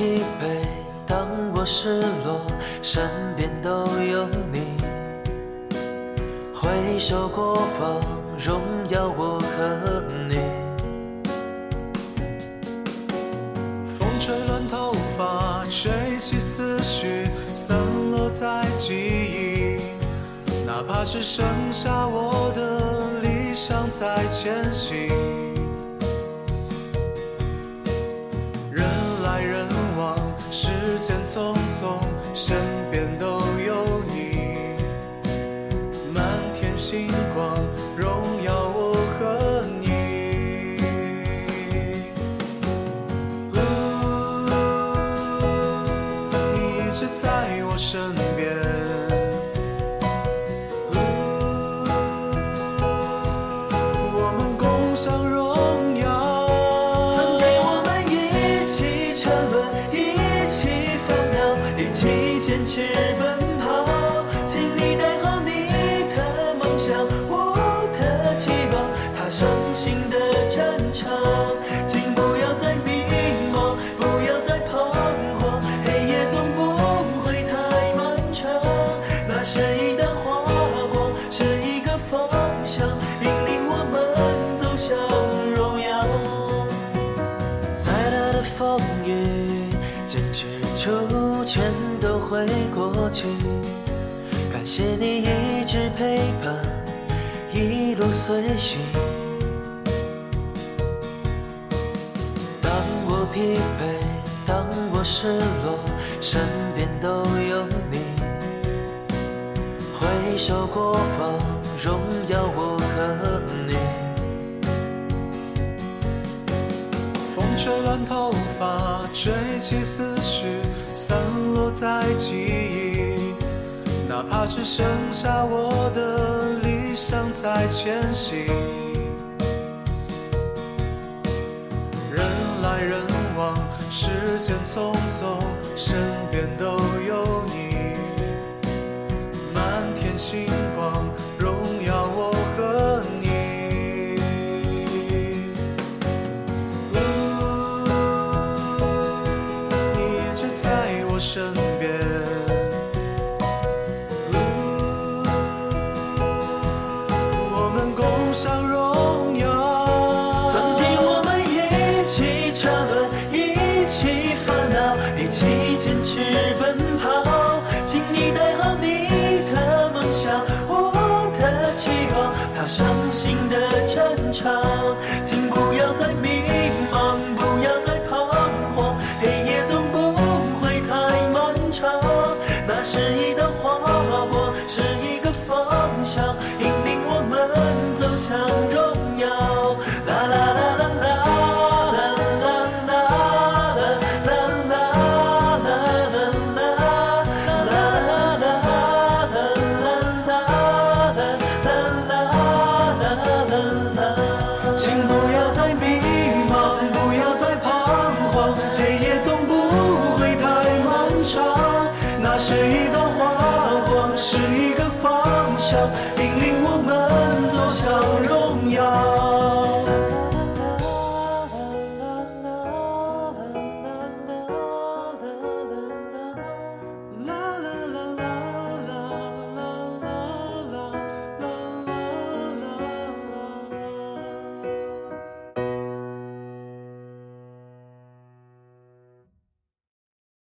疲惫，当我失落，身边都有你。回首过往，荣耀我和你。风吹乱头发，吹起思绪，散落在记忆。哪怕只剩下我的理想在前行。匆匆，身边都有你。满天星光，荣耀我和你。呜你一直在我身边。我们共享坚持奔跑。请你带好你的梦想，我的期望，踏上新的战场。请不要再迷茫，不要再彷徨，黑夜总不会太漫长。那是一道华光，是一个方向，引领我们走向荣耀。再大的风雨，坚持住，全都会过去。感谢你一直陪伴，一路随行。当我疲惫，当我失落，身边都有你。回首过往，荣耀我和吹乱头发，吹起思绪，散落在记忆。哪怕只剩下我的理想在前行。人来人往，时间匆匆，身边都有你。满天星光，身边。我们共享荣耀。曾经我们一起沉沦，一起烦恼，一起坚持奔跑。请你带好你的梦想，我的期望，踏上新的战场。是一道华光，是一个方向，引领我们走向荣耀。